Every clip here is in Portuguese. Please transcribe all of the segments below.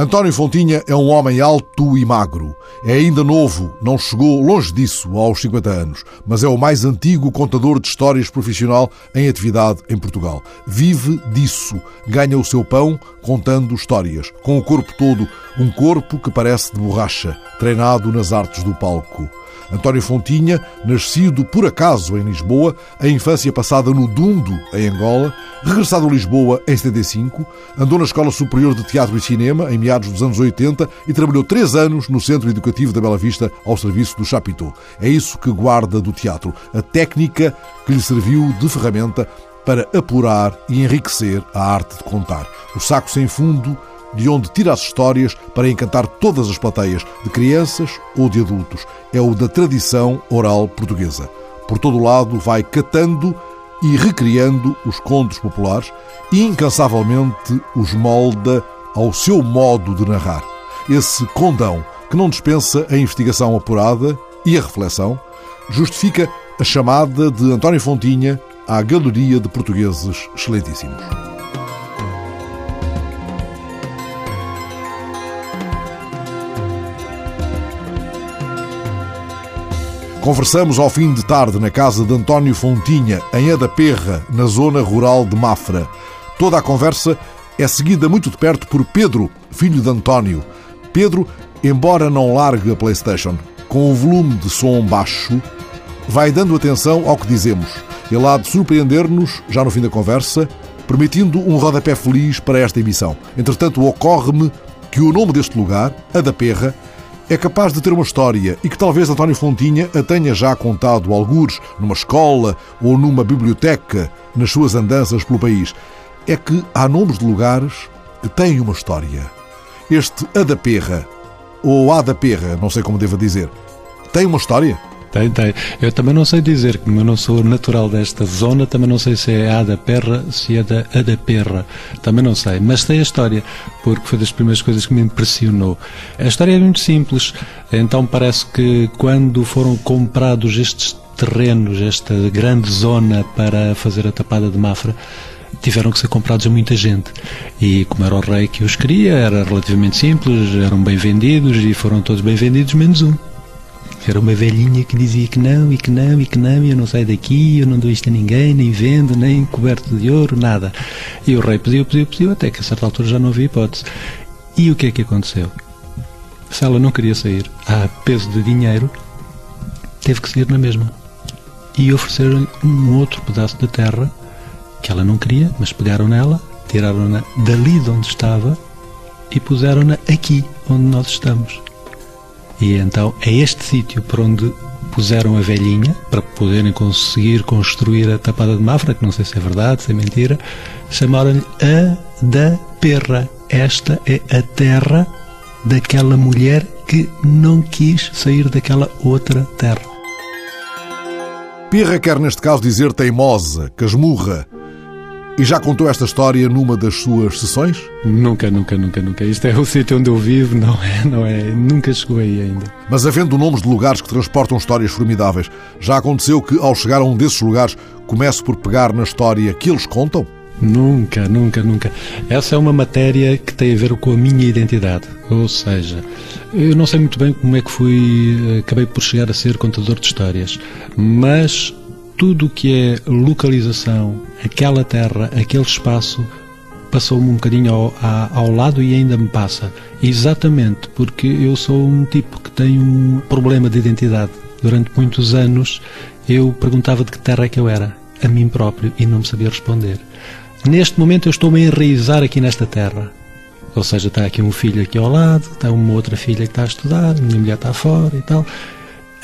António Fontinha é um homem alto e magro. É ainda novo, não chegou longe disso aos 50 anos, mas é o mais antigo contador de histórias profissional em atividade em Portugal. Vive disso, ganha o seu pão contando histórias, com o corpo todo, um corpo que parece de borracha, treinado nas artes do palco. António Fontinha, nascido por acaso em Lisboa, a infância passada no Dundo, em Angola, regressado a Lisboa em 75, andou na Escola Superior de Teatro e Cinema em meados dos anos 80 e trabalhou três anos no Centro Educativo da Bela Vista ao serviço do Chapitão. É isso que guarda do teatro, a técnica que lhe serviu de ferramenta para apurar e enriquecer a arte de contar. O saco sem fundo de onde tira as histórias para encantar todas as plateias, de crianças ou de adultos. É o da tradição oral portuguesa. Por todo o lado vai catando e recriando os contos populares e incansavelmente os molda ao seu modo de narrar. Esse condão que não dispensa a investigação apurada e a reflexão, justifica a chamada de António Fontinha à Galeria de Portugueses Excelentíssimos. Conversamos ao fim de tarde na casa de António Fontinha, em Adaperra, na zona rural de Mafra. Toda a conversa é seguida muito de perto por Pedro, filho de António. Pedro, embora não largue a PlayStation, com o volume de som baixo, vai dando atenção ao que dizemos. Ele há de surpreender-nos, já no fim da conversa, permitindo um rodapé feliz para esta emissão. Entretanto, ocorre-me que o nome deste lugar, Adaperra, é capaz de ter uma história e que talvez António Fontinha a tenha já contado algures numa escola ou numa biblioteca nas suas andanças pelo país. É que há nomes de lugares que têm uma história. Este A da Perra, ou A da Perra, não sei como devo dizer, tem uma história? Tem, tem. Eu também não sei dizer, como eu não sou natural desta zona, também não sei se é a da Perra, se é da a da Perra. Também não sei. Mas sei a história, porque foi das primeiras coisas que me impressionou. A história é muito simples. Então parece que quando foram comprados estes terrenos, esta grande zona para fazer a tapada de Mafra, tiveram que ser comprados a muita gente. E como era o rei que os queria, era relativamente simples, eram bem vendidos e foram todos bem vendidos, menos um. Era uma velhinha que dizia que não, e que não, e que não, e eu não saio daqui, eu não dou isto a ninguém, nem vendo, nem coberto de ouro, nada. E o rei pediu, pediu, pediu, até que a certa altura já não havia hipótese. E o que é que aconteceu? Se ela não queria sair a peso de dinheiro, teve que sair na mesma. E ofereceram-lhe um outro pedaço de terra que ela não queria, mas pegaram nela, tiraram-na dali de onde estava e puseram-na aqui, onde nós estamos. E então é este sítio por onde puseram a velhinha para poderem conseguir construir a tapada de Mafra, que não sei se é verdade, se é mentira, chamaram-lhe a da Perra. Esta é a terra daquela mulher que não quis sair daquela outra terra. Pirra quer neste caso dizer teimosa, casmurra, e já contou esta história numa das suas sessões? Nunca, nunca, nunca, nunca. Isto é o sítio onde eu vivo, não é, não é, nunca chegou aí ainda. Mas havendo nomes de lugares que transportam histórias formidáveis, já aconteceu que ao chegar a um desses lugares comece por pegar na história que eles contam? Nunca, nunca, nunca. Essa é uma matéria que tem a ver com a minha identidade. Ou seja, eu não sei muito bem como é que fui, acabei por chegar a ser contador de histórias, mas tudo o que é localização, aquela terra, aquele espaço, passou-me um bocadinho ao, ao, lado e ainda me passa. Exatamente porque eu sou um tipo que tem um problema de identidade. Durante muitos anos eu perguntava de que terra é que eu era, a mim próprio, e não me sabia responder. Neste momento eu estou-me a enraizar aqui nesta terra. Ou seja, está aqui um filho aqui ao lado, está uma outra filha que está a estudar, minha mulher está fora e tal.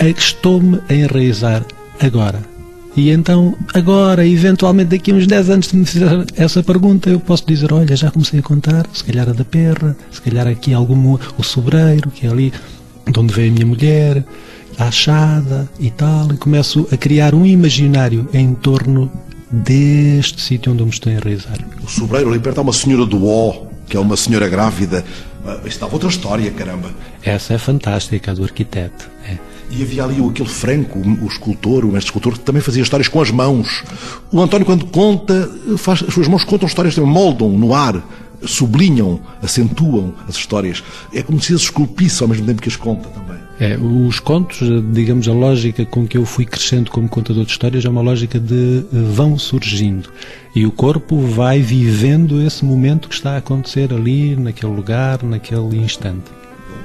Estou-me a enraizar agora e então, agora, eventualmente daqui a uns 10 anos, se me fizer essa pergunta, eu posso dizer: olha, já comecei a contar, se calhar a da perra, se calhar aqui algum, o sobreiro, que é ali de onde veio a minha mulher, a achada e tal, e começo a criar um imaginário em torno deste sítio onde eu me estou a enraizar. O sobreiro ali perto há uma senhora do O, que é uma senhora grávida. Ah, estava outra história, caramba. Essa é fantástica, a do arquiteto. É. E havia ali aquele Franco, o escultor, o mestre escultor, que também fazia histórias com as mãos. O António, quando conta, faz, as suas mãos contam histórias, também, moldam no ar. sublinham, acentuam as histórias. É como se as esculpisse ao mesmo tempo que as conta também. É, os contos, digamos, a lógica com que eu fui crescendo como contador de histórias é uma lógica de eh, vão surgindo. E o corpo vai vivendo esse momento que está a acontecer ali, naquele lugar, naquele instante.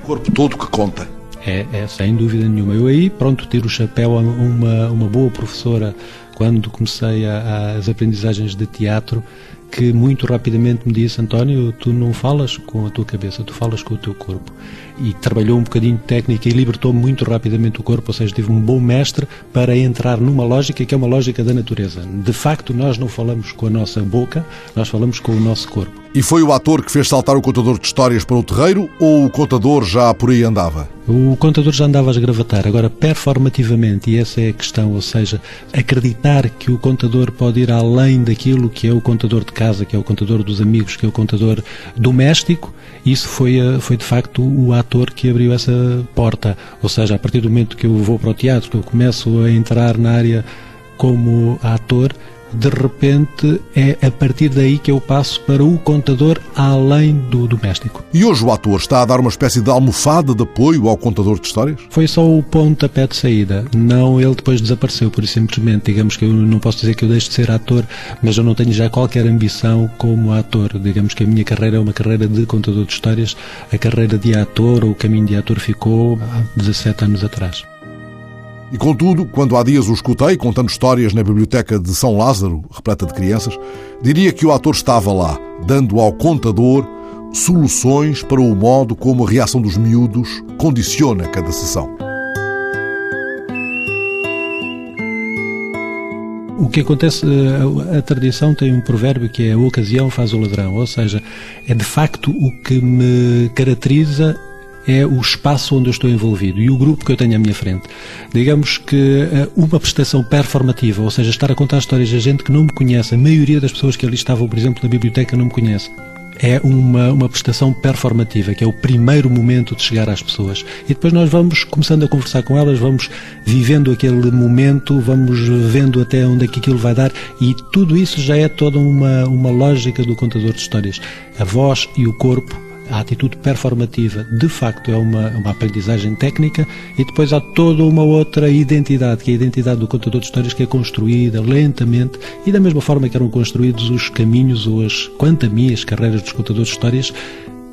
O corpo todo que conta. É, é, sem dúvida nenhuma. Eu aí, pronto, tiro o chapéu a uma, uma boa professora quando comecei a, a, as aprendizagens de teatro, que muito rapidamente me disse: António, tu não falas com a tua cabeça, tu falas com o teu corpo. E trabalhou um bocadinho de técnica e libertou muito rapidamente o corpo, ou seja, tive um bom mestre para entrar numa lógica que é uma lógica da natureza. De facto, nós não falamos com a nossa boca, nós falamos com o nosso corpo. E foi o ator que fez saltar o contador de histórias para o terreiro ou o contador já por aí andava? O contador já andava a esgravatar. Agora, performativamente, e essa é a questão, ou seja, acreditar que o contador pode ir além daquilo que é o contador de casa, que é o contador dos amigos, que é o contador doméstico, isso foi, eh, foi de facto o ator que abriu essa porta. Ou seja, a partir do momento que eu vou para o teatro, que eu começo a entrar na área como ator, de repente é a partir daí que eu passo para o contador além do doméstico. E hoje o ator está a dar uma espécie de almofada de apoio ao contador de histórias? Foi só o pontapé de saída, não ele depois desapareceu, por isso simplesmente, digamos que eu não posso dizer que eu deixe de ser ator, mas eu não tenho já qualquer ambição como ator, digamos que a minha carreira é uma carreira de contador de histórias, a carreira de ator, ou o caminho de ator ficou há 17 anos atrás. E contudo, quando há dias o escutei contando histórias na biblioteca de São Lázaro, repleta de crianças, diria que o ator estava lá, dando ao contador soluções para o modo como a reação dos miúdos condiciona cada sessão. O que acontece, eh, a tradição tem um provérbio que é a ocasião faz o ladrão, ou seja, é de facto o que me caracteriza é o espaço onde eu estou envolvido e o grupo que eu tenho à minha frente. Digamos que eh, uma prestação performativa, ou seja, estar a contar histórias de gente que não me conhece, a maioria das pessoas que ali estavam, por exemplo, na biblioteca não me conhece. É uma, uma prestação performativa, que é o primeiro momento de chegar às pessoas. E depois nós vamos começando a conversar com elas, vamos vivendo aquele momento, vamos vendo até onde é que aquilo vai dar, e tudo isso já é toda uma, uma lógica do contador de histórias. A voz e o corpo a atitude performativa de facto é uma, uma aprendizagem técnica e depois há toda uma outra identidade, que é a identidade do contador de histórias que é construída lentamente e da mesma forma que eram construídos os caminhos ou as, quanto a mim, as carreiras dos contadores de histórias,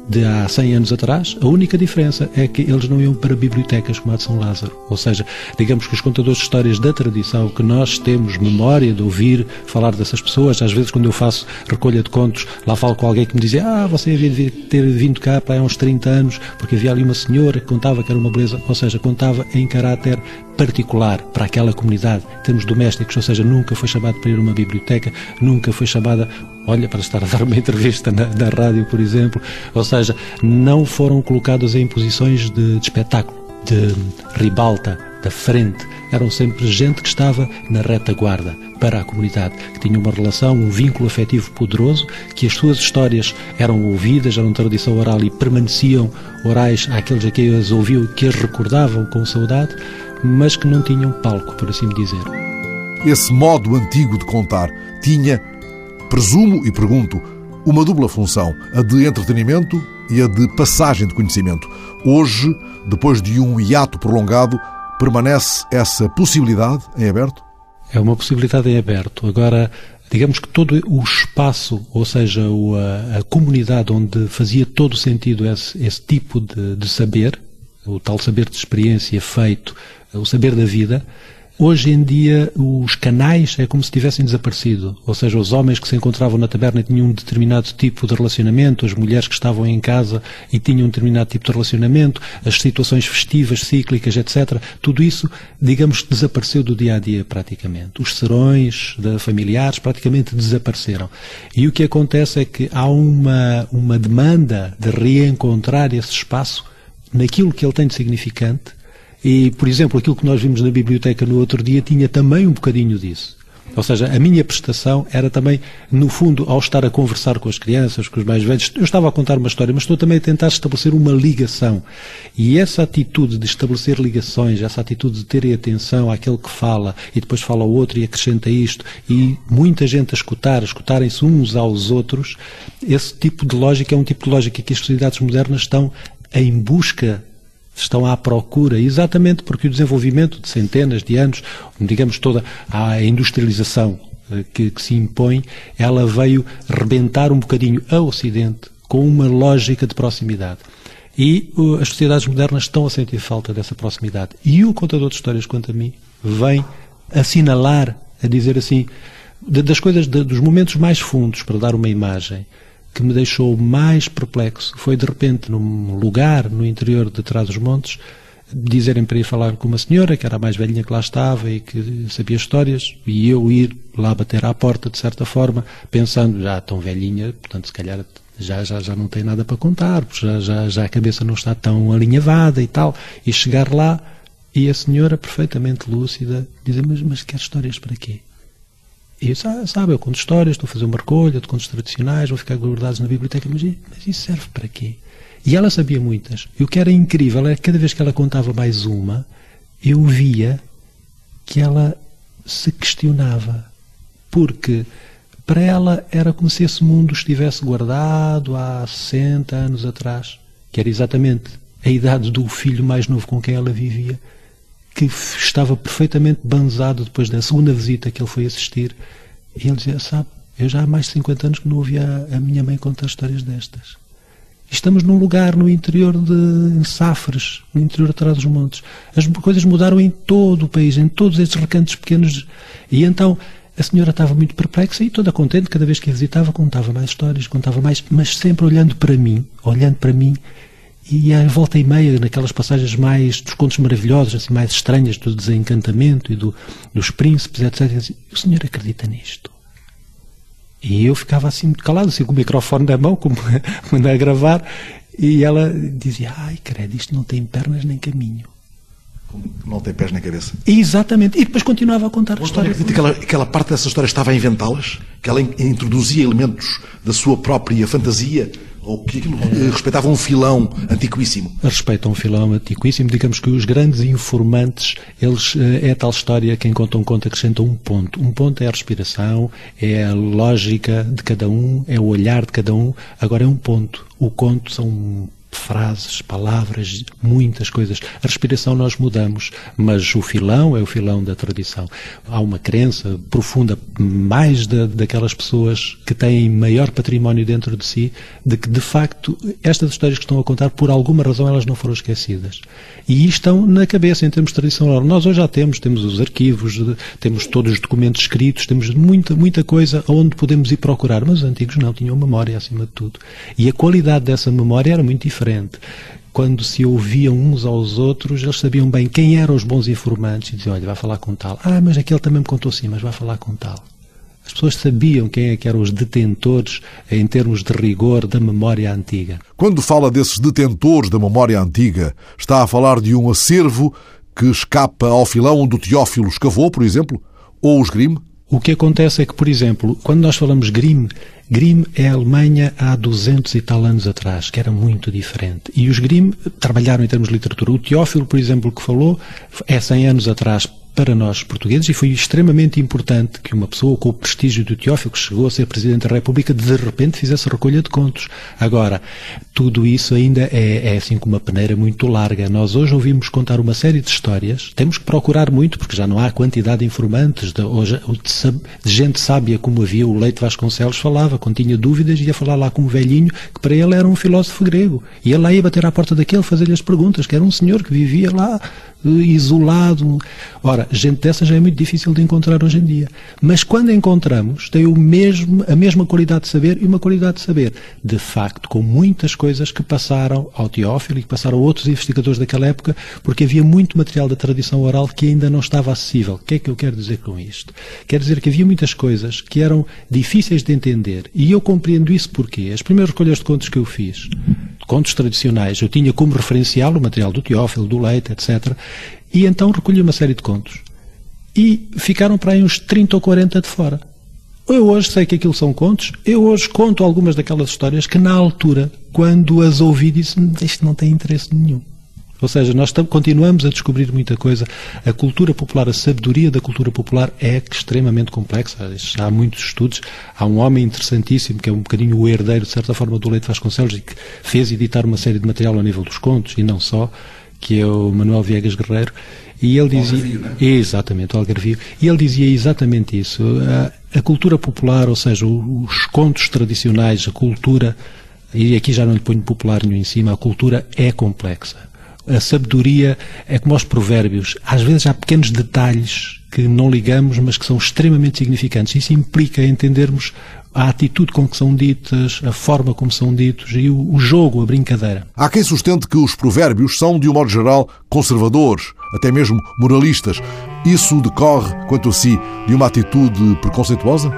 de há 100 anos atrás, a única diferença é que eles não iam para bibliotecas como a de São Lázaro. Ou seja, digamos que os contadores de histórias da tradição, que nós temos memória de ouvir falar dessas pessoas, às vezes quando eu faço recolha de contos, lá falo com alguém que me dizia ah, você devia ter vindo cá para há uns 30 anos, porque havia ali uma senhora que contava que era uma beleza, ou seja, contava em caráter particular para aquela comunidade, em termos domésticos, ou seja, nunca foi chamado para ir a uma biblioteca, nunca foi chamada, olha, para estar a dar uma entrevista na, na rádio, por exemplo, ou seja, não foram colocados em posições de, de espetáculo, de ribalta, da frente. Eram sempre gente que estava na retaguarda para a comunidade, que tinha uma relação, um vínculo afetivo poderoso, que as suas histórias eram ouvidas, eram tradição oral e permaneciam orais àqueles a quem as ouviam, que as recordavam com saudade, mas que não tinham palco, por assim dizer. Esse modo antigo de contar tinha, presumo e pergunto, uma dupla função, a de entretenimento e a de passagem de conhecimento. Hoje, depois de um hiato prolongado, permanece essa possibilidade em aberto? É uma possibilidade em aberto. Agora, digamos que todo o espaço, ou seja, a, comunidade onde fazia todo sentido esse, esse tipo de, de saber, o tal saber de experiência feito o saber da vida, Hoje em dia, os canais é como se tivessem desaparecido. Ou seja, os homens que se encontravam na taberna tinham um determinado tipo de relacionamento, as mulheres que estavam em casa e tinham um determinado tipo de relacionamento, as situações festivas, cíclicas, etc. Tudo isso, digamos, desapareceu do dia a dia praticamente. Os serões de familiares praticamente desapareceram. E o que acontece é que há uma, uma demanda de reencontrar esse espaço naquilo que ele tem de significante e, por exemplo, aquilo que nós vimos na biblioteca no outro dia tinha também um bocadinho disso. Ou seja, a minha prestação era também, no fundo, ao estar a conversar com as crianças, com os mais velhos, eu estava a contar uma história, mas estou também a tentar estabelecer uma ligação. E essa atitude de estabelecer ligações, essa atitude de terem atenção àquele que fala e depois fala ao outro e acrescenta isto, e muita gente a escutar, a escutarem-se uns aos outros, esse tipo de lógica é um tipo de lógica que as sociedades modernas estão em busca estão à procura, exatamente porque o desenvolvimento de centenas de anos, digamos toda a industrialização eh, que, que se impõe, ela veio rebentar um bocadinho a Ocidente com uma lógica de proximidade. E uh, as sociedades modernas estão a sentir falta dessa proximidade. E o contador de histórias, quanto a mim, vem assinalar, a dizer assim, das coisas, de, dos momentos mais fundos para dar uma imagem que me deixou mais perplexo foi, de repente, num lugar no interior de Trás-os-Montes, dizerem para ir falar com uma senhora, que era a mais velhinha que lá estava e que sabia histórias, e eu ir lá bater à porta, de certa forma, pensando, já tão velhinha, portanto, se calhar já, já, já não tem nada para contar, já, já, já a cabeça não está tão alinhavada e tal, e chegar lá e a senhora, perfeitamente lúcida, dizer, mas, mas quer histórias para quê? E ah, sabe, eu conto histórias, estou a fazer uma recolha de contos tradicionais, vou ficar guardados na biblioteca, mas, mas isso serve para quê? E ela sabia muitas. E o que era incrível era que cada vez que ela contava mais uma, eu via que ela se questionava. Porque para ela era como se esse mundo estivesse guardado há 60 anos atrás, que era exatamente a idade do filho mais novo com quem ela vivia que estava perfeitamente banzado depois da segunda visita que ele foi assistir. E ele dizia: Sabe, eu já há mais de 50 anos que não ouvia a, minha mãe contar histórias destas. Estamos num lugar no interior de Safres, no interior atrás dos montes. As coisas mudaram em todo o país, em todos estes recantos pequenos. E então a senhora estava muito perplexa e toda contente, cada vez que a visitava, contava mais histórias, contava mais, mas sempre olhando para mim, olhando para mim e à volta e meia, naquelas passagens mais dos contos maravilhosos, assim, mais estranhas, do desencantamento e do, dos príncipes, etc. O senhor acredita nisto? E eu ficava assim muito calado, assim com o microfone na mão, como a gravar, e ela dizia, ai credo, isto não tem pernas nem caminho. Não tem pés nem cabeça. Exatamente. E depois continuava a contar a história. Que aquela, aquela parte dessa história estava a inventá-las? Que ela introduzia elementos da sua própria fantasia? Ou que é. respeitava um filão antiquíssimo? Respeita um filão antiquíssimo. Digamos que os grandes informantes, eles, eh, é tal história, quem conta um conto acrescenta um ponto. Um ponto é a respiração, é a lógica de cada um, é o olhar de cada um. Agora é um ponto. O conto são frases, palavras, muitas coisas. A respiração nós mudamos, mas o filão é o filão da tradição. Há uma crença profunda, mais da, daquelas pessoas que têm maior património dentro de si, de que de facto estas histórias que estão a contar, por alguma razão, elas não foram esquecidas. E estão na cabeça em termos de tradição oral. Nós hoje já temos, temos os arquivos, temos todos os documentos escritos, temos muita, muita coisa aonde podemos ir procurar, mas os antigos não tinham memória acima de tudo. E a qualidade dessa memória era muito diferente diferente. Quando se ouviam uns aos outros, eles sabiam bem quem eram os bons informantes e diziam: Olha, vai falar com tal. Ah, mas aquele também me contou assim, mas vai falar com tal. As pessoas sabiam quem é que eram os detentores, em termos de rigor, da memória antiga. Quando fala desses detentores da memória antiga, está a falar de um acervo que escapa ao filão do Teófilo escavou, por exemplo? Ou os Grimm? O que acontece é que, por exemplo, quando nós falamos Grimm, Grimm é a Alemanha há 200 e tal anos atrás, que era muito diferente. E os Grimm trabalharam em termos de literatura. O Teófilo, por exemplo, que falou, é 100 anos atrás para nós portugueses e foi extremamente importante que uma pessoa com o prestígio do Teófilo, que chegou a ser Presidente da República, de repente fizesse recolha de contos. Agora, tudo isso ainda é, é assim com uma peneira muito larga. Nós hoje ouvimos contar uma série de histórias, temos que procurar muito, porque já não há quantidade de informantes, de, hoje, de gente sábia como havia o Leite Vasconcelos falava, quando tinha dúvidas, ia falar lá com um velhinho, que para ele era um filósofo grego. E ele lá ia bater à porta daquele, fazer-lhe as perguntas, que era um senhor que vivia lá isolado. Ora, gente dessa já é muito difícil de encontrar hoje em dia. Mas quando encontramos, tem o mesmo, a mesma qualidade de saber e uma qualidade de saber, de facto, com muitas coisas que passaram ao Teófilo e que passaram a outros investigadores daquela época, porque havia muito material da tradição oral que ainda não estava acessível. O que é que eu quero dizer com isto? Quero dizer que havia muitas coisas que eram difíceis de entender e eu compreendo isso porque as primeiras recolhas de contos que eu fiz, contos tradicionais, eu tinha como referencial o material do Teófilo, do Leite, etc. E então recolhi uma série de contos. e ficaram para aí uns 30 ou 40 de fora. Eu hoje sei que aquilo são contos, eu hoje conto algumas daquelas histórias que na altura, quando as ouvi, disse isto não tem interesse nenhum. Ou seja, nós continuamos a descobrir muita coisa. A cultura popular, a sabedoria da cultura popular é extremamente complexa. Há muitos estudos. Há um homem interessantíssimo, que é um bocadinho o herdeiro, de certa forma, do Leite Vasconcelos, e que fez editar uma série de material ao nível dos contos, e não só, que é o Manuel Viegas Guerreiro. E ele dizia. Algarvio, é? Exatamente, o Algarvio. E ele dizia exatamente isso. A, a cultura popular, ou seja, os contos tradicionais, a cultura, e aqui já não lhe ponho popular nenhum em cima, a cultura é complexa a sabedoria é como os provérbios. Às vezes há pequenos detalhes que não ligamos, mas que são extremamente significantes. Isso implica entendermos a atitude com que são ditas, a forma como são ditos e o, o jogo, a brincadeira. Há quem sustente que os provérbios são, de um modo geral, conservadores, até mesmo moralistas. Isso decorre, quanto a si, de uma atitude preconceituosa?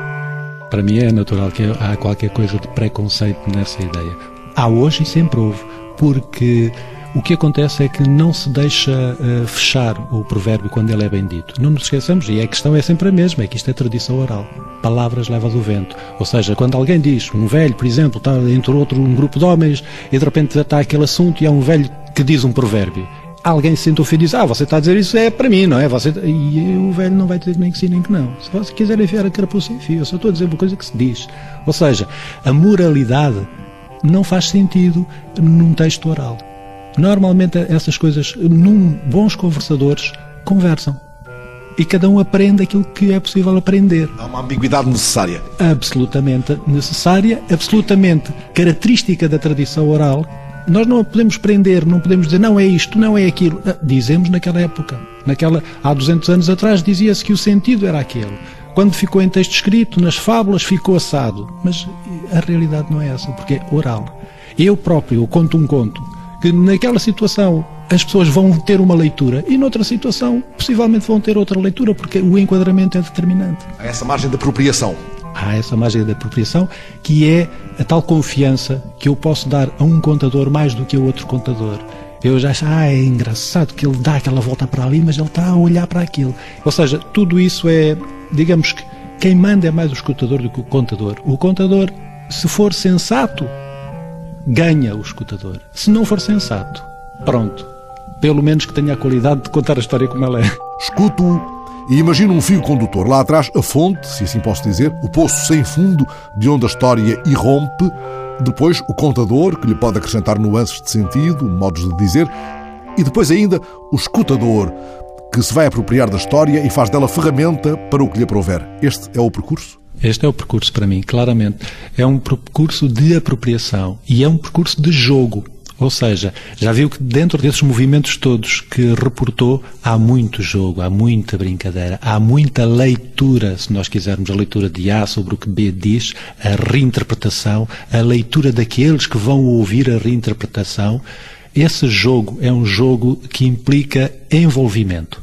Para mim é natural que há qualquer coisa de preconceito nessa ideia. Há hoje e sempre houve, porque o que acontece é que não se deixa uh, fechar o provérbio quando ele é bem dito. Não nos esqueçamos, e a questão é sempre a mesma, é que isto é tradição oral. Palavras leva do vento. Ou seja, quando alguém diz, um velho, por exemplo, está entre outro um grupo de homens, e de repente está aquele assunto e há um velho que diz um provérbio. Alguém se sente ofendido e diz, ah, você está a dizer isso é para mim, não é? Você... E o velho não vai dizer nem que sim nem que não. Se você quiser enfiar a carapuça, enfia. Eu só estou a dizer uma coisa que se diz. Ou seja, a moralidade não faz sentido num texto oral. Normalmente essas coisas, num bons conversadores, conversam. E cada um aprende aquilo que é possível aprender. Há uma ambiguidade necessária. Absolutamente necessária, absolutamente característica da tradição oral. Nós não a podemos prender, não podemos dizer não é isto, não é aquilo. Ah, dizemos naquela época. Naquela, há 200 anos atrás dizia-se que o sentido era aquele. Quando ficou em texto escrito, nas fábulas, ficou assado. Mas a realidade não é essa, porque é oral. Eu próprio conto um conto que naquela situação as pessoas vão ter uma leitura e noutra situação possivelmente vão ter outra leitura, porque o enquadramento é determinante. Há essa margem de apropriação. Há essa margem de apropriação que é a tal confiança que eu posso dar a um contador mais do que a outro contador. Eu já acho, ah, é engraçado que ele dá aquela volta para ali, mas ele está a olhar para aquilo. Ou seja, tudo isso é, digamos que, quem manda é mais o escutador do que o contador. O contador, se for sensato, ganha o escutador. Se não for sensato, pronto. Pelo menos que tenha a qualidade de contar a história como ela é. Escuto e imagino um fio condutor. Lá atrás, a fonte, se assim posso dizer, o poço sem fundo de onde a história irrompe. Depois, o contador, que lhe pode acrescentar nuances de sentido, modos de dizer. E depois ainda, o escutador, que se vai apropriar da história e faz dela ferramenta para o que lhe aprover. Este é o percurso? Este é o percurso para mim, claramente. É um percurso de apropriação e é um percurso de jogo. Ou seja, já viu que dentro desses movimentos todos que reportou, há muito jogo, há muita brincadeira, há muita leitura, se nós quisermos, a leitura de A sobre o que B diz, a reinterpretação, a leitura daqueles que vão ouvir a reinterpretação. Esse jogo é um jogo que implica envolvimento.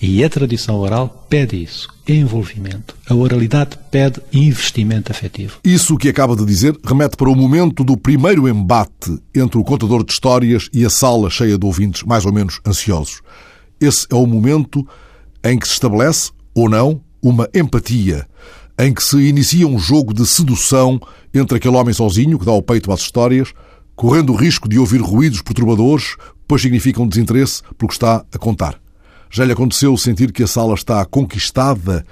E a tradição oral pede isso, envolvimento. A oralidade pede investimento afetivo. Isso que acaba de dizer remete para o momento do primeiro embate entre o contador de histórias e a sala cheia de ouvintes mais ou menos ansiosos. Esse é o momento em que se estabelece, ou não, uma empatia, em que se inicia um jogo de sedução entre aquele homem sozinho que dá o peito às histórias, correndo o risco de ouvir ruídos perturbadores, pois significam desinteresse pelo que está a contar. Já lhe aconteceu sentir que a sala está conquistada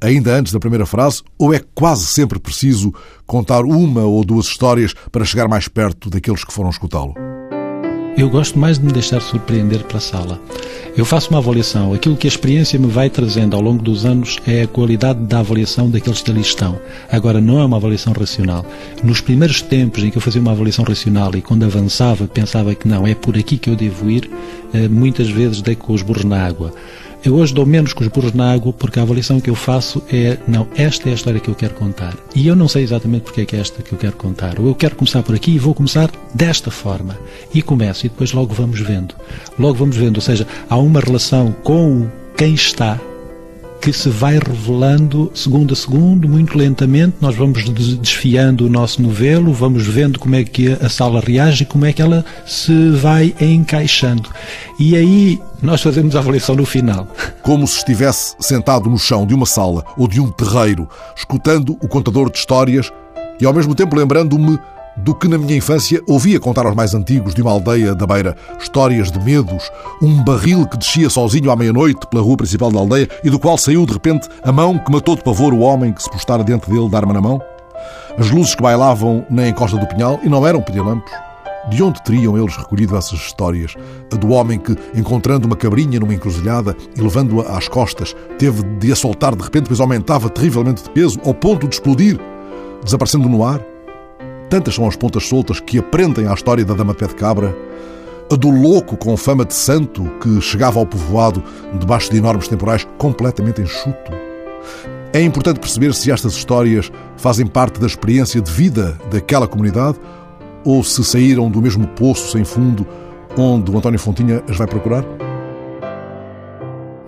ainda antes da primeira frase, ou é quase sempre preciso contar uma ou duas histórias para chegar mais perto daqueles que foram escutá-lo? Eu gosto mais de me deixar surpreender pela sala. Eu faço uma avaliação. Aquilo que a experiência me vai trazendo ao longo dos anos é a qualidade da avaliação daqueles que ali estão. Agora, não é uma avaliação racional. Nos primeiros tempos em que eu fazia uma avaliação racional e quando avançava pensava que não, é por aqui que eu devo ir, eh, muitas vezes dei com os burros na água. Eu hoje dou menos com os burros na água porque a avaliação que eu faço é, não, esta é a história que eu quero contar. E eu não sei exatamente porque é que é esta que eu quero contar. Ou eu quero começar por aqui e vou começar desta forma. E começo e depois logo vamos vendo. Logo vamos vendo, ou seja, há uma relação com quem está que se vai revelando segundo a segundo, muito lentamente. Nós vamos desfiando o nosso novelo, vamos vendo como é que a sala reage como é que ela se vai encaixando. E aí nós fazemos a avaliação no final. Como se estivesse sentado no chão de uma sala ou de um terreiro, escutando o contador de histórias e ao mesmo tempo lembrando-me do que na minha infância ouvia contar aos mais antigos de uma aldeia da beira. Histórias de medos, um barril que descia sozinho à meia-noite pela rua principal da aldeia e do qual saiu de repente a mão que matou de pavor o homem que se postara diante dele de arma na mão. As luzes que bailavam na encosta do pinhal e não eram pedilampos. De onde teriam eles recolhido essas histórias? A do homem que, encontrando uma cabrinha numa encruzilhada e levando-a às costas, teve de a soltar de repente, pois aumentava terrivelmente de peso, ao ponto de explodir, desaparecendo no ar? Tantas são as pontas soltas que aprendem à história da Dama Pé de Cabra. A do louco com fama de santo que chegava ao povoado debaixo de enormes temporais completamente enxuto. É importante perceber se estas histórias fazem parte da experiência de vida daquela comunidade ou se saíram do mesmo poço sem fundo onde o António Fontinha as vai procurar?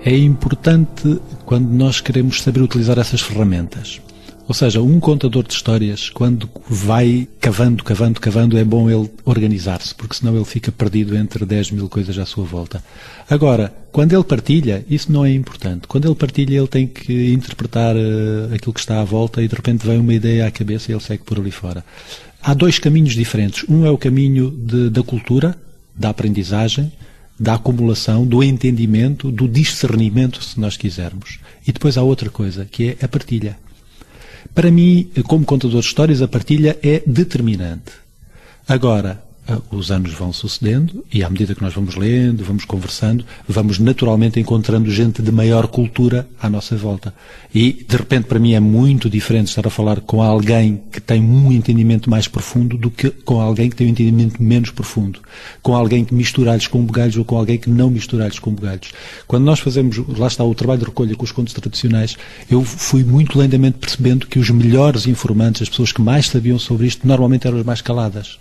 É importante quando nós queremos saber utilizar essas ferramentas. Ou seja, um contador de histórias, quando vai cavando, cavando, cavando, é bom ele organizar-se, porque senão ele fica perdido entre 10 mil coisas à sua volta. Agora, quando ele partilha, isso não é importante. Quando ele partilha, ele tem que interpretar uh, aquilo que está à volta e de repente vem uma ideia à cabeça e ele segue por ali fora. Há dois caminhos diferentes. Um é o caminho de, da cultura, da aprendizagem, da acumulação, do entendimento, do discernimento, se nós quisermos. E depois há outra coisa, que é a partilha. Para mim, como contador de histórias, a partilha é determinante. Agora, os anos vão sucedendo e à medida que nós vamos lendo, vamos conversando, vamos naturalmente encontrando gente de maior cultura à nossa volta. E, de repente, para mim é muito diferente estar a falar com alguém que tem um entendimento mais profundo do que com alguém que tem um entendimento menos profundo. Com alguém que mistura com bugalhos ou com alguém que não mistura com bugalhos. Quando nós fazemos, lá está o trabalho de recolha com os contos tradicionais, eu fui muito lentamente percebendo que os melhores informantes, as pessoas que mais sabiam sobre isto, normalmente eram as mais caladas.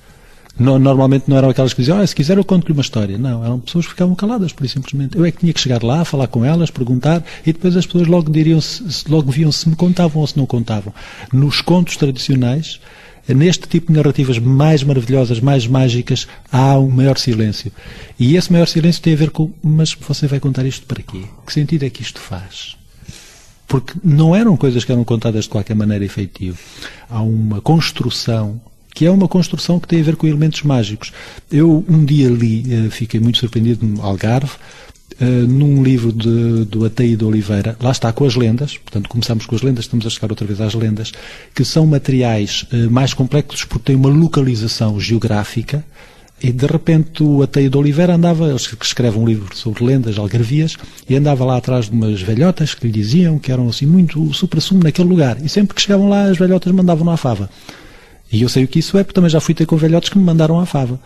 No, normalmente não eram aquelas que diziam, ah, se quiser eu conto-lhe uma história. Não, eram pessoas que ficavam caladas, por simplesmente. Eu é que tinha que chegar lá, falar com elas, perguntar, e depois as pessoas logo diriam, se, logo viam se me contavam ou se não contavam. Nos contos tradicionais, neste tipo de narrativas mais maravilhosas, mais mágicas, há um maior silêncio. E esse maior silêncio tem a ver com, mas você vai contar isto para quê? Que sentido é que isto faz? Porque não eram coisas que eram contadas de qualquer maneira efetivo. Há uma construção que é uma construção que tem a ver com elementos mágicos. Eu um dia li, eh, fiquei muito surpreendido no Algarve, eh, num livro de, do de Oliveira, lá está com as lendas, portanto começamos com as lendas, estamos a chegar outra vez às lendas, que são materiais eh, mais complexos porque têm uma localização geográfica, e de repente o de Oliveira andava, ele escreve um livro sobre lendas algarvias, e andava lá atrás de umas velhotas que lhe diziam que eram assim muito supra-sumo naquele lugar. E sempre que chegavam lá as velhotas mandavam-no à fava. E eu sei o que isso é, porque também já fui ter com velhotes que me mandaram à fava.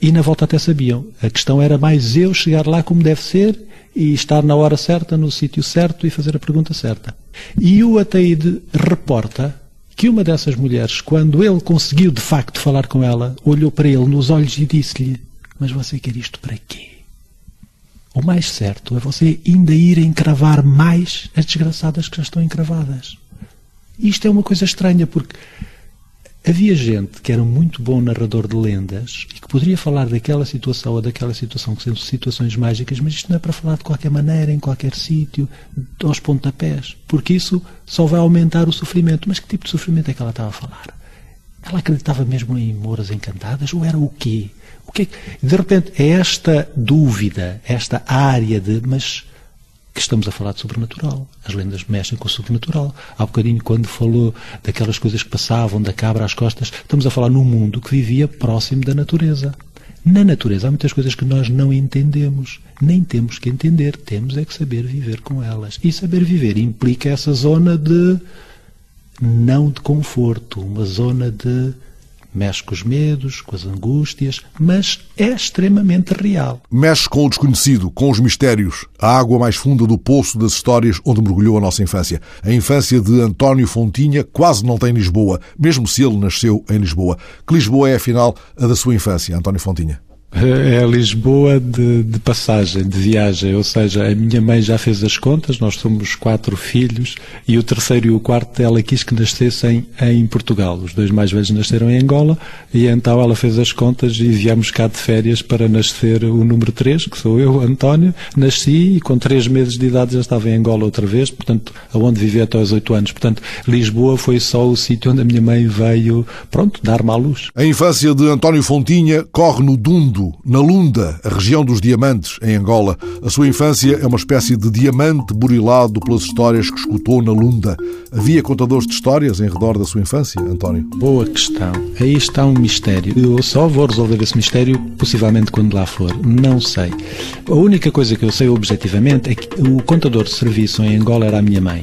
E na volta até sabiam. A questão era mais eu chegar lá como deve ser e estar na hora certa, no sítio certo e fazer a pergunta certa. E o Ataíde reporta que uma dessas mulheres, quando ele conseguiu de facto falar com ela, olhou para ele nos olhos e disse-lhe: Mas você quer isto para quê? O mais certo é você ainda ir encravar mais as desgraçadas que já estão encravadas. Isto é uma coisa estranha, porque Havia gente que era muito bom narrador de lendas e que poderia falar daquela situação ou daquela situação, que são situações mágicas, mas isto não é para falar de qualquer maneira, em qualquer sítio, aos pontapés, porque isso só vai aumentar o sofrimento. Mas que tipo de sofrimento é que ela estava a falar? Ela acreditava mesmo em Mouras Encantadas ou era o quê? O quê? De repente, é esta dúvida, esta área de, mas estamos a falar de sobrenatural. As lendas mexem com o sobrenatural. Há bocadinho, quando falou daquelas coisas que passavam da cabra às costas, estamos a falar num mundo que vivia próximo da natureza. Na natureza há muitas coisas que nós não entendemos. Nem temos que entender, temos é que saber viver com elas. E saber viver implica essa zona de não de conforto, uma zona de mexe com os medos, com as angústias, mas é extremamente real. Mexe com o desconhecido, com os mistérios, a água mais funda do poço das histórias onde mergulhou a nossa infância. A infância de António Fontinha quase não tem Lisboa, mesmo se ele nasceu em Lisboa. Que Lisboa é, afinal, a da sua infância, António Fontinha? É Lisboa de, de, passagem, de viagem, ou seja, a minha mãe já fez as contas, nós somos quatro filhos e o terceiro e o quarto ela quis que nascessem em Portugal. Os dois mais velhos nasceram em Angola e então ela fez as contas e viemos cá de férias para nascer o número três, que sou eu, António. Nasci e com três meses de idade já estava em Angola outra vez, portanto, aonde vivi até aos oito anos. Portanto, Lisboa foi só o sítio onde a minha mãe veio, pronto, dar-me à luz. A infância de António Fontinha corre no Dundo na Lunda, a região dos diamantes, em Angola. A sua infância é uma espécie de diamante burilado pelas histórias que escutou na Lunda. Havia contadores de histórias em redor da sua infância, António? Boa questão. Aí está um mistério. Eu só vou resolver esse mistério possivelmente quando lá for. Não sei. A única coisa que eu sei objetivamente é que o contador de serviço em Angola era a minha mãe.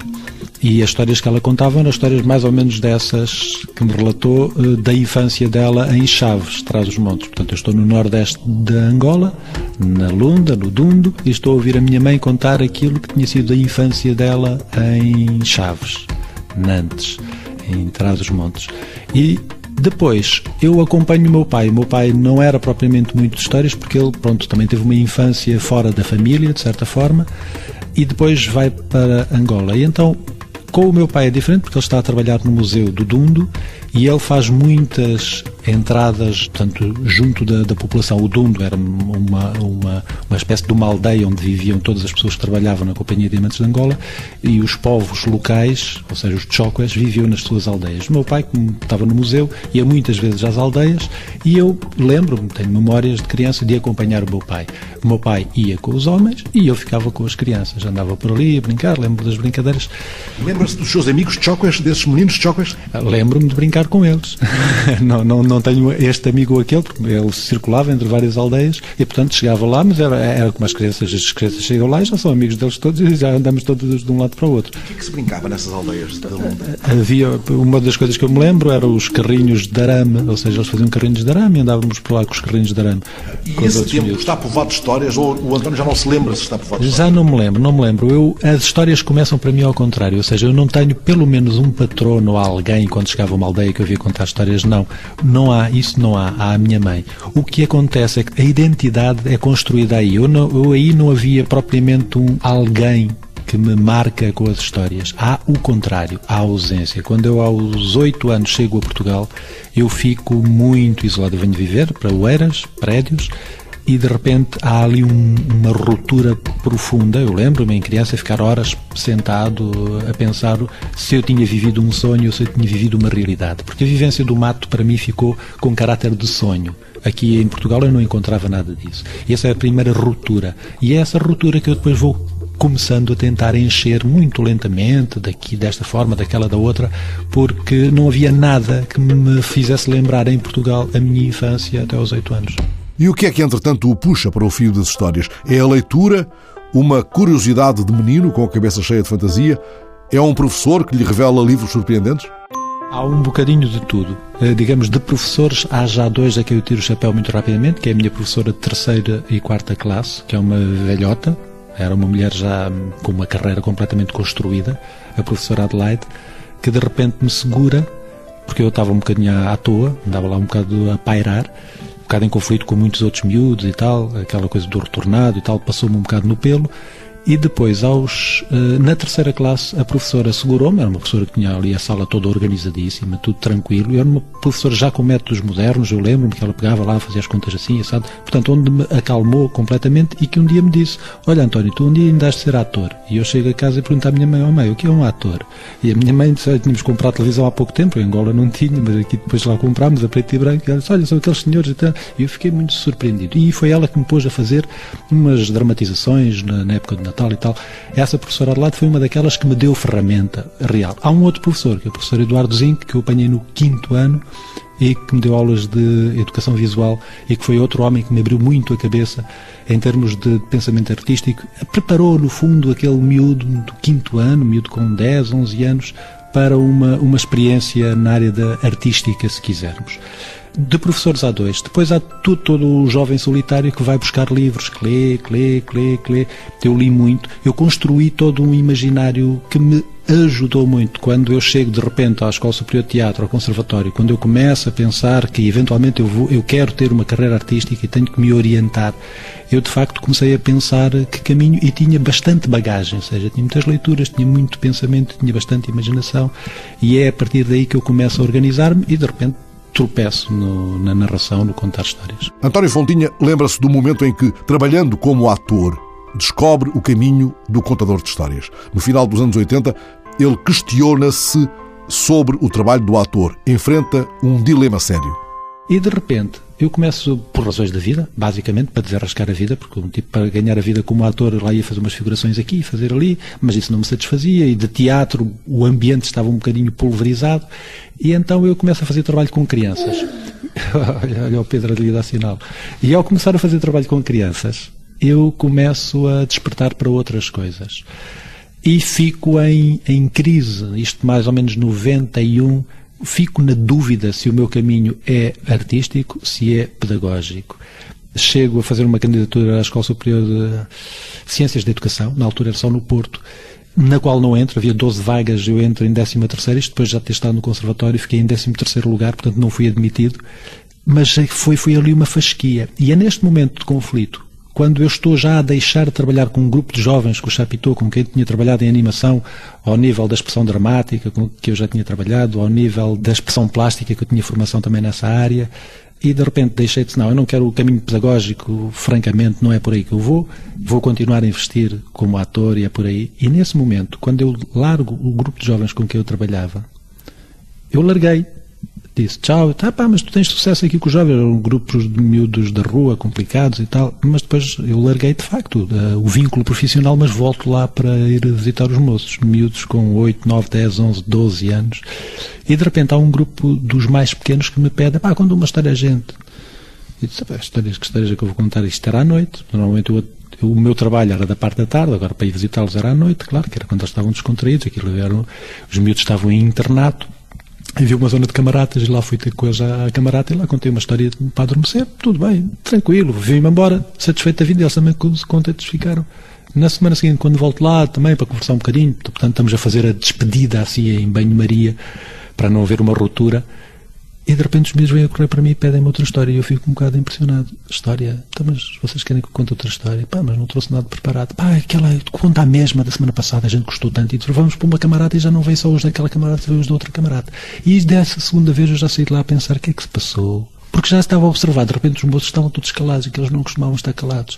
E as histórias que ela contava eram histórias mais ou menos dessas que me relatou eh, da infância dela em Chaves, traz os montes. Portanto, eu estou no nordeste de Angola, na Lunda, no Dundo, e estou a ouvir a minha mãe contar aquilo que tinha sido a infância dela em Chaves, Nantes, em Trás os Montes. E depois, eu acompanho o meu pai. O meu pai não era propriamente muito de histórias, porque ele, pronto, também teve uma infância fora da família, de certa forma, e depois vai para Angola. E então com o meu pai é diferente porque ele está a trabalhar no Museu do Dundo e ele faz muitas entradas, portanto, junto da, da população. O Dundo era uma, uma, uma espécie de uma aldeia onde viviam todas as pessoas que trabalhavam na Companhia de Diamantes de Angola e os povos locais, ou seja, os Chocuas, viviam nas suas aldeias. O meu pai, como estava no museu, ia muitas vezes às aldeias e eu lembro-me, tenho memórias de criança, de acompanhar o meu pai. O meu pai ia com os homens e eu ficava com as crianças. Andava por ali a brincar, lembro das brincadeiras. Lembra-se dos seus amigos Chocuas, desses meninos Chocuas? Lembro-me de brincar com eles. não, não, não tenho este amigo ou aquele, porque ele circulava entre várias aldeias e, portanto, chegava lá, mas era, era como as crianças, as crianças chegam lá e já são amigos deles todos e já andamos todos de um lado para o outro. O que é que se brincava nessas aldeias? Havia, uma das coisas que eu me lembro eram os carrinhos de arame, ou seja, eles faziam carrinhos de arame e andávamos por lá com os carrinhos de arame. E esse tempo está povoado de histórias ou o António já não se lembra se está povoado de histórias? Já não me lembro, não me lembro. Eu, as histórias começam para mim ao contrário, ou seja, eu não tenho pelo menos um patrono alguém quando chegava a uma aldeia que eu via contar histórias, não. Não há, isso não há, há a minha mãe. O que acontece é que a identidade é construída aí. Eu, não, eu aí não havia propriamente um alguém que me marca com as histórias. Há o contrário, há a ausência. Quando eu aos oito anos chego a Portugal, eu fico muito isolado. Eu venho viver para Oeiras, prédios, e de repente há ali um, uma ruptura profunda. Eu lembro-me em criança ficar horas sentado a pensar se eu tinha vivido um sonho ou se eu tinha vivido uma realidade. Porque a vivência do mato para mim ficou com caráter de sonho. Aqui em Portugal eu não encontrava nada disso. E essa é a primeira ruptura. E é essa ruptura que eu depois vou começando a tentar encher muito lentamente, daqui desta forma, daquela da outra, porque não havia nada que me fizesse lembrar em Portugal a minha infância até aos oito anos. E o que é que, entretanto, o puxa para o fio das histórias? É a leitura, uma curiosidade de menino com a cabeça cheia de fantasia? É um professor que lhe revela livros surpreendentes? Há um bocadinho de tudo. Eh, digamos, de professores, há já dois a quem eu tiro o chapéu muito rapidamente, que é a minha professora de terceira e quarta classe, que é uma velhota, era uma mulher já com uma carreira completamente construída, a professora Adelaide, que de repente me segura, porque eu estava um bocadinho à toa, andava lá um bocado a pairar, bocado em conflito com muitos outros miúdos e tal, aquela coisa do retornado e tal, passou-me um bocado no pelo e depois, aos, eh, na terceira classe, a professora segurou-me, era uma professora que tinha ali a sala toda organizadíssima, tudo tranquilo, e era uma professora já com métodos modernos, eu lembro-me que ela pegava lá, fazia as contas assim, sabe? Portanto, onde me acalmou completamente e que um dia me disse, olha António, tu um dia ainda has de ser ator. E eu chego a casa e pergunto à minha mãe, oh mãe, o que é um ator? E a minha mãe disse, tínhamos comprado televisão há pouco tempo, em Angola não tinha, mas aqui depois lá comprámos a preto e branco, e ela disse, olha, são aqueles senhores e tal. E eu fiquei muito surpreendido. E foi ela que me pôs a fazer umas dramatizações na, na época de Natal Natal e tal. Essa professora de lado foi uma daquelas que me deu ferramenta real. Há um outro professor, que é o professor Eduardo Zinc, que eu apanhei no quinto ano e que me deu aulas de educação visual e que foi outro homem que me abriu muito a cabeça em termos de pensamento artístico. Preparou, no fundo, aquele miúdo do quinto ano, miúdo com 10, 11 anos, para uma, uma experiência na área da artística, se quisermos de professores há dois. Depois há tudo, todo o jovem solitário que vai buscar livros, que lê, que lê, que lê, que lê. Eu li muito. Eu construí todo um imaginário que me ajudou muito quando eu chego de repente à Escola Superior de Teatro, ao Conservatório, quando eu começo a pensar que eventualmente eu, vou, eu quero ter uma carreira artística e tenho que me orientar, eu de facto comecei a pensar que caminho e tinha bastante bagagem, ou seja, tinha muitas leituras, tinha muito pensamento, tinha bastante imaginação e é a partir daí que eu começo a organizar-me e de repente tropeço no, na narração, no contar histórias. António Fontinha lembra-se do momento em que, trabalhando como ator, descobre o caminho do contador de histórias. No final dos anos 80, ele questiona-se sobre o trabalho do ator, enfrenta um dilema sério. E de repente, eu começo por razões da vida, basicamente, para desenrascar a vida, porque um tipo para ganhar a vida como ator lá ia fazer umas figurações aqui, fazer ali, mas isso não me satisfazia, e de teatro o ambiente estava um bocadinho pulverizado, e então eu começo a fazer trabalho com crianças. olha, olha o Pedro ali dá sinal. E ao começar a fazer trabalho com crianças, eu começo a despertar para outras coisas e fico em, em crise, isto mais ou menos 91, fico na dúvida se o meu caminho é artístico, se é pedagógico. Chego a fazer uma candidatura à Escola Superior de Ciências da Educação, na altura era só no Porto, na qual não entro, havia 12 vagas, eu entro em 13 terceira, isto depois já ter estado no conservatório, fiquei em 13 terceiro lugar, portanto não fui admitido, mas foi, foi ali uma fasquia. E é neste momento de conflito quando eu estou já a deixar de trabalhar com um grupo de jovens, com o Chapitou, com quem tinha trabalhado em animação, ao nível da expressão dramática, com que eu já tinha trabalhado, ao nível da expressão plástica, que eu tinha formação também nessa área, e de repente deixei de não, eu não quero o caminho pedagógico, francamente, não é por aí que eu vou, vou continuar a investir como ator e é por aí. E nesse momento, quando eu largo o grupo de jovens com quem eu trabalhava, eu larguei disse tchau, tá, pá, mas tu tens sucesso aqui com os jovens, eram grupos de miúdos da rua, complicados e tal, mas depois eu larguei de facto uh, o vínculo profissional, mas volto lá para ir visitar os moços, miúdos com 8, 9, 10, 11, 12 anos, e de repente há um grupo dos mais pequenos que me pede, pá, conta uma história a gente. E disse, pá, histórias, que histórias é que eu vou contar? Isto era à noite, normalmente eu o meu trabalho era da parte da tarde, agora para ir visitá-los era à noite, claro, que era quando eles estavam descontraídos, aquilo eram, os miúdos estavam em internato, Havia uma zona de camaratas e lá fui ter com eles à camarata e lá contei uma história para adormecer. Tudo bem, tranquilo, vim-me embora, satisfeito da vida. Eles também contentes ficaram. Na semana seguinte, quando volto lá, também para conversar um bocadinho, portanto, estamos a fazer a despedida assim em banho-maria, para não haver uma ruptura. E de repente os meus vêm a correr para mim e pedem-me outra história e eu fico um bocado impressionado. História? Então, mas vocês querem que eu conte outra história? Pá, mas não trouxe nada preparado. Pá, aquela, conta a mesma da semana passada, a gente gostou tanto e vamos para uma camarada e já não vem só os daquela camarada, vem os da outra camarada. E dessa segunda vez eu já saí de lá a pensar o que é que se passou porque já estava a observar, de repente os moços estavam todos calados e que eles não costumavam estar calados.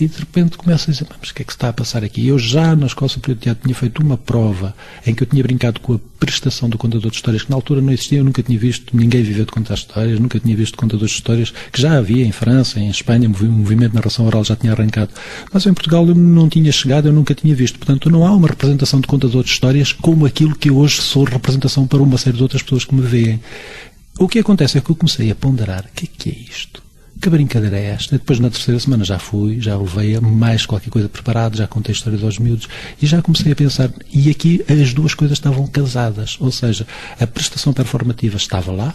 E de repente começa a dizer, mas o que é que se está a passar aqui? Eu já na Escola Superior de Teatro tinha feito uma prova em que eu tinha brincado com a prestação do contador de histórias, que na altura não existia, eu nunca tinha visto ninguém viver de contar histórias, nunca tinha visto contadores de histórias, que já havia em França, em Espanha, o movimento de narração oral já tinha arrancado. Mas em Portugal eu não tinha chegado, eu nunca tinha visto. Portanto, não há uma representação de contador de histórias como aquilo que hoje sou representação para uma série de outras pessoas que me veem. O que acontece é que eu comecei a ponderar: o que é que é isto? Que brincadeira é esta? Depois, na terceira semana, já fui, já levei mais qualquer coisa preparado, já contei a história dos miúdos e já comecei a pensar. E aqui as duas coisas estavam casadas, ou seja, a prestação performativa estava lá,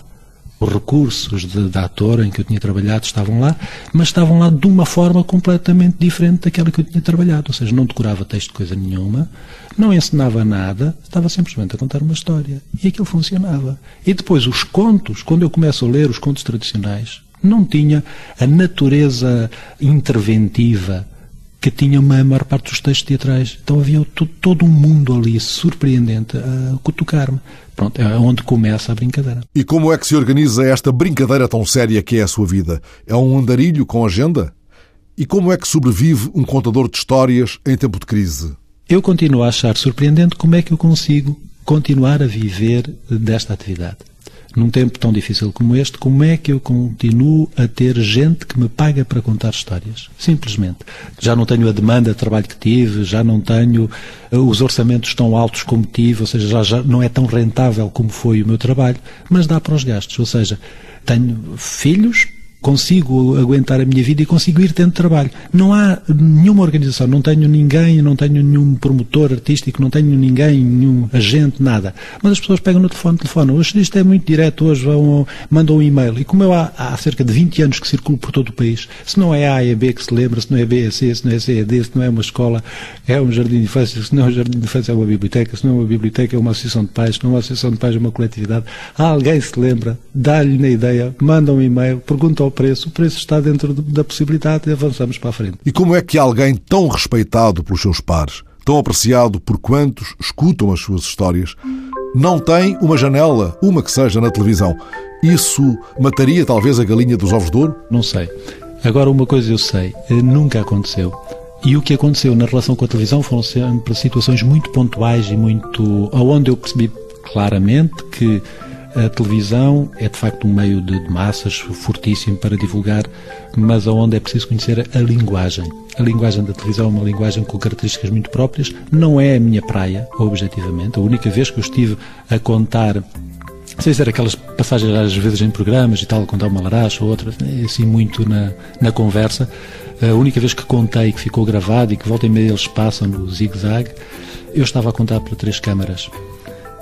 os recursos de, de ator em que eu tinha trabalhado estavam lá, mas estavam lá de uma forma completamente diferente daquela que eu tinha trabalhado. Ou seja, não decorava texto de coisa nenhuma, não ensinava nada, estava simplesmente a contar uma história. E aquilo funcionava. E depois os contos, quando eu começo a ler os contos tradicionais, não tinha a natureza interventiva que tinha a maior parte dos textos teatrais. Então havia todo um mundo ali surpreendente a cutucar-me. Pronto, é onde começa a brincadeira. E como é que se organiza esta brincadeira tão séria que é a sua vida? É um andarilho com agenda? E como é que sobrevive um contador de histórias em tempo de crise? Eu continuo a achar surpreendente como é que eu consigo continuar a viver desta atividade num tempo tão difícil como este, como é que eu continuo a ter gente que me paga para contar histórias? Simplesmente. Já não tenho a demanda de trabalho que tive, já não tenho eh, os orçamentos tão altos como tive, ou seja, já, já não é tão rentável como foi o meu trabalho, mas dá para os gastos. Ou seja, tenho filhos consigo aguentar a minha vida e consigo ir tendo trabalho. Não há nenhuma organização, não tenho ninguém, não tenho nenhum promotor artístico, não tenho ninguém, nenhum agente, nada. Mas as pessoas pegam no telefone, telefonam. Hoje isto é muito direto, hoje vão, mandam um e-mail. E como eu há, há cerca de 20 anos que circulo por todo o país, se não é A e B que se lembra, se não é B é C, se não é C é D, se não é uma escola, é um jardim de infância, se não é um jardim de infância é uma biblioteca, se não é uma biblioteca é uma associação de pais, se não é uma associação de pais é uma coletividade. Alguém se lembra, dá-lhe na ideia, manda um e-mail, pergunta ao preço, o preço está dentro da possibilidade e avançamos para a frente. E como é que alguém tão respeitado pelos seus pares, tão apreciado por quantos escutam as suas histórias, não tem uma janela, uma que seja na televisão? Isso mataria talvez a galinha dos ovos de ouro? Não sei. Agora, uma coisa eu sei, eh, nunca aconteceu. E o que aconteceu na relação com a televisão foram sempre situações muito pontuais e muito. onde eu percebi claramente que a televisão é de facto um meio de, de massas fortíssimo para divulgar, mas aonde é preciso conhecer a linguagem. A linguagem da televisão é uma linguagem com características muito próprias, não é a minha praia, objetivamente. A única vez que eu estive a contar sei dizer aquelas passagens às vezes em programas e tal, contar uma laracha ou outra, é assim muito na, na conversa. A única vez que contei, que ficou gravado e que volta e meia eles passam no zigue-zague, eu estava a contar para três câmaras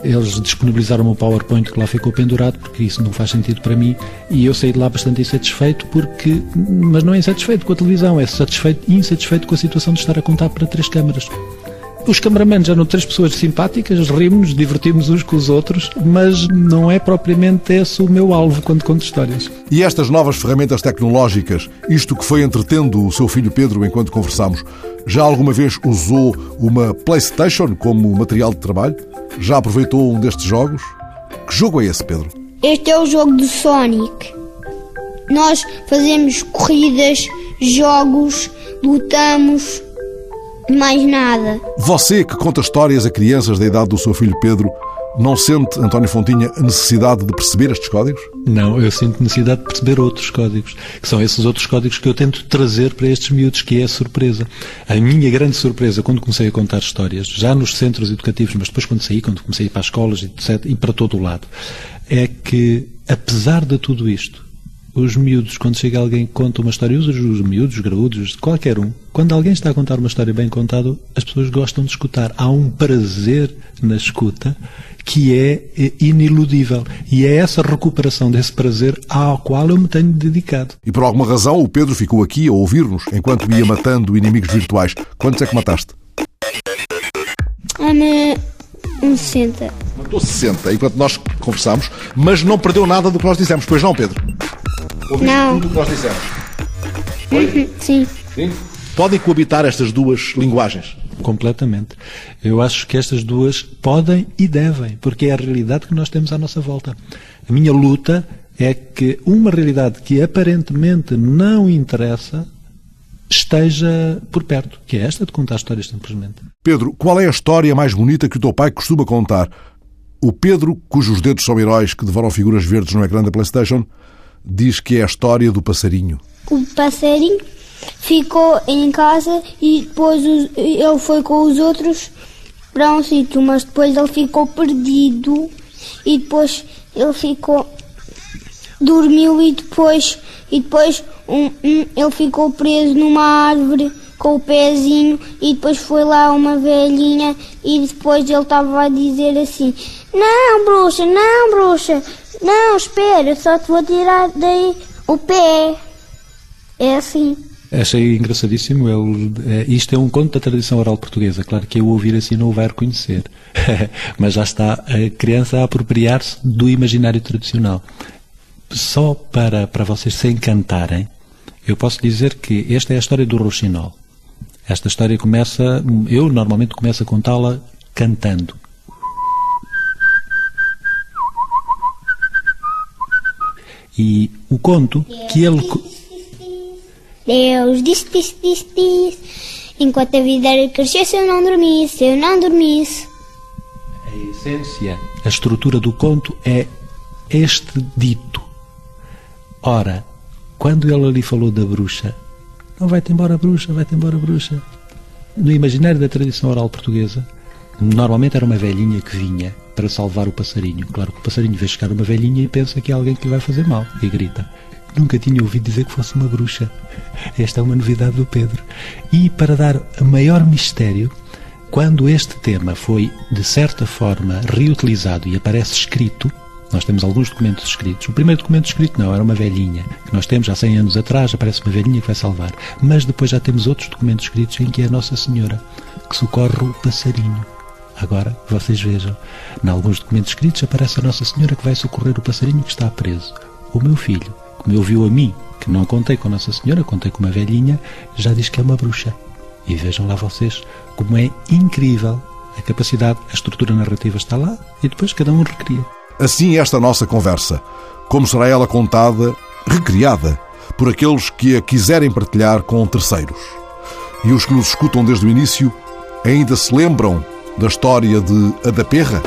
eles disponibilizaram um PowerPoint que lá ficou pendurado, porque isso não faz sentido para mim, e eu saí de lá bastante insatisfeito, porque, mas não é insatisfeito com a televisão, é satisfeito, insatisfeito com a situação de estar a contar para três câmaras. Os cameramentos eram três pessoas simpáticas, rimos, divertimos uns com os outros, mas não é propriamente esse o meu alvo quando conto histórias. E estas novas ferramentas tecnológicas, isto que foi entretendo o seu filho Pedro enquanto conversamos, já alguma vez usou uma PlayStation como material de trabalho? Já aproveitou um destes jogos? Que jogo é esse, Pedro? Este é o jogo do Sonic. Nós fazemos corridas, jogos, lutamos, mais nada. Você que conta histórias a crianças da idade do seu filho Pedro, não sente, António Fontinha, a necessidade de perceber estes códigos? Não, eu sinto necessidade de perceber outros códigos, que são esses outros códigos que eu tento trazer para estes miúdos, que é a surpresa. A minha grande surpresa quando comecei a contar histórias, já nos centros educativos, mas depois quando saí, quando comecei a ir para as escolas etc, e para todo o lado, é que, apesar de tudo isto, os miúdos, quando chega alguém que conta uma história, os, os miúdos, os graúdos, qualquer um, quando alguém está a contar uma história bem contada, as pessoas gostam de escutar. Há um prazer na escuta que é, é iniludível. E é essa recuperação desse prazer ao qual eu me tenho dedicado. E por alguma razão o Pedro ficou aqui a ouvir-nos enquanto ia matando inimigos virtuais. Quantos é que mataste? Ana, um 60. Matou 60 enquanto nós conversámos, mas não perdeu nada do que nós dissemos, pois não, Pedro? Ouviste não. tudo o que nós dissemos? Uhum, sim. Sim? Podem coabitar estas duas linguagens? Completamente. Eu acho que estas duas podem e devem, porque é a realidade que nós temos à nossa volta. A minha luta é que uma realidade que aparentemente não interessa esteja por perto, que é esta de contar histórias simplesmente. Pedro, qual é a história mais bonita que o teu pai costuma contar? O Pedro, cujos dedos são heróis que devoram figuras verdes no ecrã da PlayStation, diz que é a história do passarinho. O passarinho ficou em casa e depois ele foi com os outros para um sítio, mas depois ele ficou perdido e depois ele ficou dormiu e depois e depois um, um, ele ficou preso numa árvore com o pezinho e depois foi lá uma velhinha e depois ele estava a dizer assim não bruxa, não bruxa não, espera, só te vou tirar daí o pé é assim Achei engraçadíssimo. Ele, é, isto é um conto da tradição oral portuguesa. Claro que eu ouvir assim não o vai reconhecer. Mas já está a criança a apropriar-se do imaginário tradicional. Só para, para vocês se encantarem, eu posso dizer que esta é a história do Rouxinol. Esta história começa, eu normalmente começo a contá-la cantando. E o conto que ele Deus disse, disse, disse, disse. Enquanto a vida era crescer, se eu não dormisse, se eu não dormisse. A essência, a estrutura do conto é este dito. Ora, quando ele ali falou da bruxa, não vai-te embora bruxa, vai-te embora bruxa. No imaginário da tradição oral portuguesa, normalmente era uma velhinha que vinha para salvar o passarinho. Claro que o passarinho vê chegar uma velhinha e pensa que é alguém que lhe vai fazer mal e grita. nunca tinha ouvido dizer que fosse uma bruxa. Esta é uma novidade do Pedro. E para dar maior mistério, quando este tema foi, de certa forma, reutilizado e aparece escrito, nós temos alguns documentos escritos. O primeiro documento escrito não, era uma velhinha, que nós temos há 100 anos atrás, aparece uma velhinha que vai salvar. Mas depois já temos outros documentos escritos em que é a Nossa Senhora, que socorre o passarinho. Agora, vocês vejam, em alguns documentos escritos aparece a Nossa Senhora que vai socorrer o passarinho que está preso. O meu filho, que me ouviu a mim, que não contei com Nossa Senhora, contei com uma velhinha, já diz que é uma bruxa. E vejam lá vocês como é incrível a capacidade, a estrutura narrativa está lá e depois cada um recria. Assim esta nossa conversa, como será ela contada, recriada, por aqueles que a quiserem partilhar com terceiros. E os que nos escutam desde o início ainda se lembram da história de Adaperra?